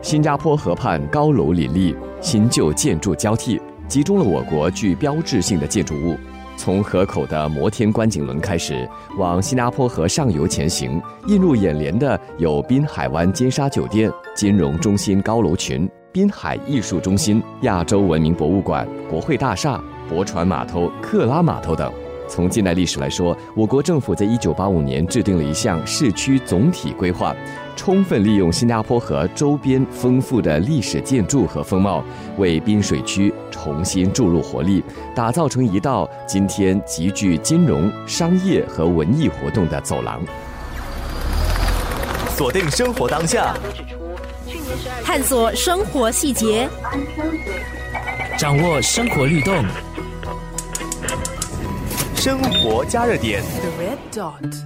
新加坡河畔高楼林立，新旧建筑交替，集中了我国具标志性的建筑物。从河口的摩天观景轮开始，往新加坡河上游前行，映入眼帘的有滨海湾金沙酒店、金融中心高楼群、滨海艺术中心、亚洲文明博物馆、国会大厦、驳船码头、克拉码头等。从近代历史来说，我国政府在一九八五年制定了一项市区总体规划，充分利用新加坡和周边丰富的历史建筑和风貌，为滨水区重新注入活力，打造成一道今天极具金融、商业和文艺活动的走廊。锁定生活当下，探索生活细节，掌握生活律动。生活加热点。The Red Dot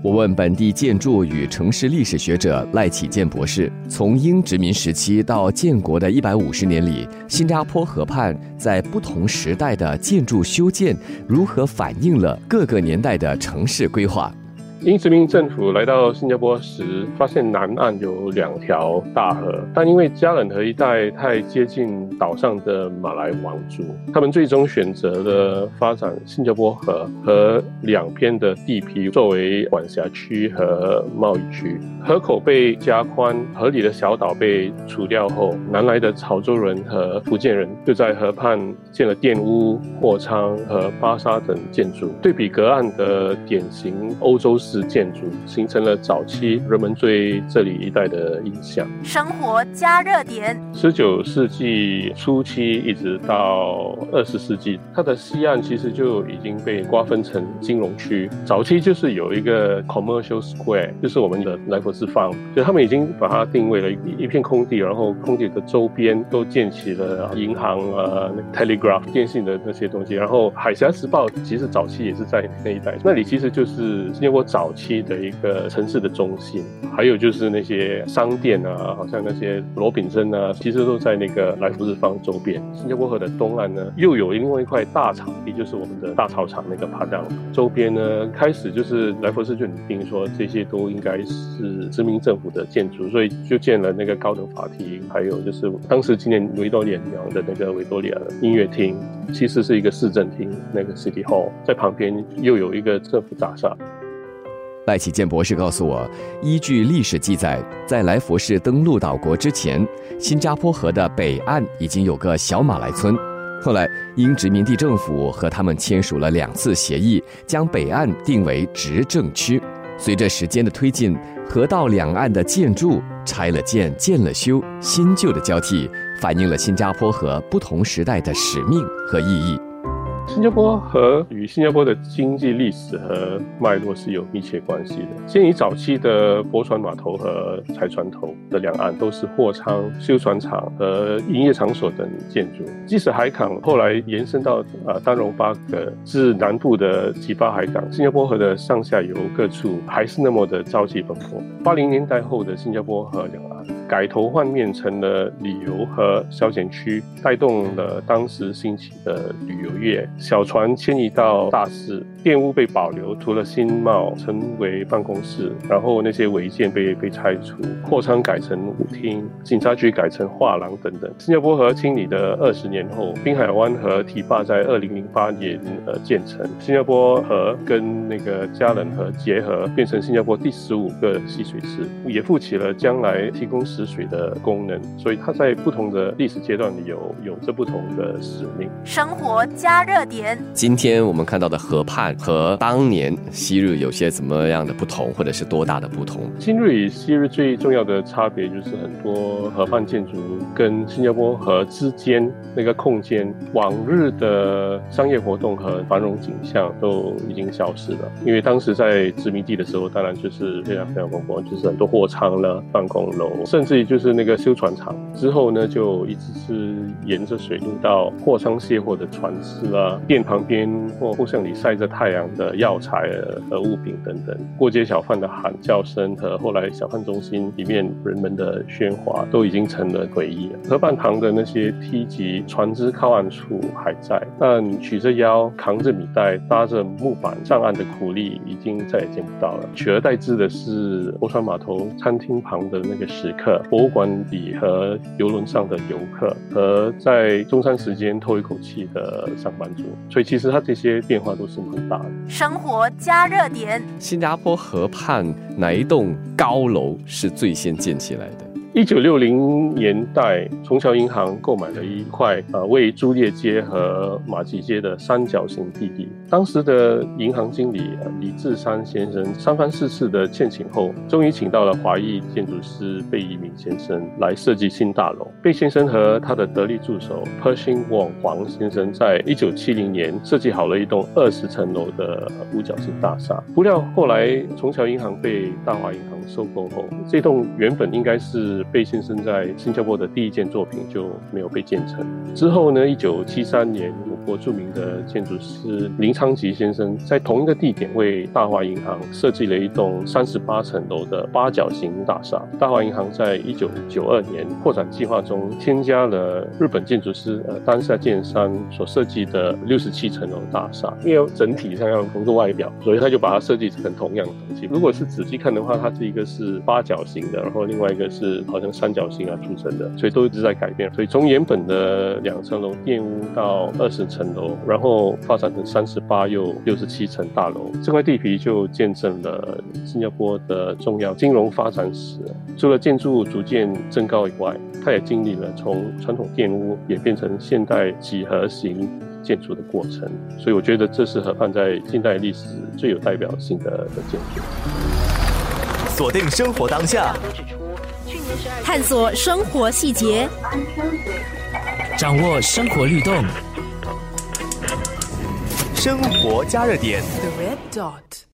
我问本地建筑与城市历史学者赖启建博士：从英殖民时期到建国的一百五十年里，新加坡河畔在不同时代的建筑修建，如何反映了各个年代的城市规划？英殖民政府来到新加坡时，发现南岸有两条大河，但因为加冷河一带太接近岛上的马来王族，他们最终选择了发展新加坡河和两片的地皮作为管辖区和贸易区。河口被加宽，河里的小岛被除掉后，南来的潮州人和福建人就在河畔建了店屋、货仓和巴沙等建筑，对比隔岸的典型欧洲式。建筑形成了早期人们对这里一带的印象。生活加热点。十九世纪初期一直到二十世纪，它的西岸其实就已经被瓜分成金融区。早期就是有一个 commercial square，就是我们的莱佛士方，就他们已经把它定位了一一片空地，然后空地的周边都建起了银行啊、telegraph 电信的那些东西。然后海峡时报其实早期也是在那一带，那里其实就是新加坡早。早期的一个城市的中心，还有就是那些商店啊，好像那些罗炳森啊，其实都在那个来福士方周边。新加坡河的东岸呢，又有另外一块大场地，就是我们的大操场那个帕当周边呢，开始就是来福士就拟定说这些都应该是殖民政府的建筑，所以就建了那个高等法庭，还有就是当时纪念维多利亚娘的那个维多利亚音乐厅，其实是一个市政厅，那个 City Hall 在旁边又有一个政府大厦。赖启建博士告诉我，依据历史记载，在来佛士登陆岛国之前，新加坡河的北岸已经有个小马来村。后来，英殖民地政府和他们签署了两次协议，将北岸定为执政区。随着时间的推进，河道两岸的建筑拆了建，建了修，新旧的交替，反映了新加坡河不同时代的使命和意义。新加坡河与新加坡的经济历史和脉络是有密切关系的。先以早期的驳船码头和柴船头的两岸都是货仓、修船厂和营业场所等建筑。即使海港后来延伸到呃丹戎巴葛至南部的吉巴海港，新加坡河的上下游各处还是那么的朝气蓬勃。八零年代后的新加坡河两岸改头换面成了旅游和消遣区，带动了当时兴起的旅游业。小船迁移到大市，店屋被保留，除了新貌，成为办公室。然后那些违建被被拆除，货仓改成舞厅，警察局改成画廊等等。新加坡河清理的二十年后，滨海湾和堤坝在二零零八年呃建成。新加坡河跟那个加冷河结合，变成新加坡第十五个蓄水池，也负起了将来提供食水的功能。所以它在不同的历史阶段里有有着不同的使命。生活加热。点。今天我们看到的河畔和当年昔日有些怎么样的不同，或者是多大的不同？今日与昔日最重要的差别就是很多河畔建筑跟新加坡河之间那个空间，往日的商业活动和繁荣景象都已经消失了。因为当时在殖民地的时候，当然就是非常非常风光，就是很多货仓了、办公楼，甚至于就是那个修船厂。之后呢，就一直是沿着水路到货仓卸货的船只啊。店旁边或货巷里晒着太阳的药材和物品等等，过街小贩的喊叫声和后来小贩中心里面人们的喧哗，都已经成了回忆。河畔旁的那些梯级、船只靠岸处还在，但曲着腰、扛着米袋、搭着木板上岸的苦力已经再也见不到了。取而代之的是泊船码头餐厅旁的那个食客，博物馆里和游轮上的游客，和在中山时间透一口气的上班族，所以其实它这些变化都是蛮大的。生活加热点，新加坡河畔哪一栋高楼是最先建起来的？一九六零年代，崇桥银行购买了一块呃位于朱烈街和马吉街的三角形地皮。当时的银行经理李志山先生三番四次的建请后，终于请到了华裔建筑师贝贻敏先生来设计新大楼。贝先生和他的得力助手 Pershing Wong 黄先生，在一九七零年设计好了一栋二十层楼的五角星大厦。不料后来崇桥银行被大华银行收购后，这栋原本应该是贝先生在新加坡的第一件作品就没有被建成。之后呢，一九七三年，国著名的建筑师林昌吉先生在同一个地点为大华银行设计了一栋三十八层楼的八角形大厦。大华银行在一九九二年扩展计划中添加了日本建筑师呃丹下健三所设计的六十七层楼大厦，因为整体上要同个外表，所以他就把它设计成同样的东西。如果是仔细看的话，它是一个是八角形的，然后另外一个是好像三角形啊组成的，所以都一直在改变。所以从原本的两层楼店屋到二十层楼，然后发展成三十八又六十七层大楼，这块地皮就见证了新加坡的重要金融发展史。除了建筑逐渐增高以外，它也经历了从传统店屋也变成现代几何型建筑的过程。所以我觉得这是河畔在近代历史最有代表性的的建筑。锁定生活当下，探索生活细节，掌握生活律动。生活加热点。The red dot.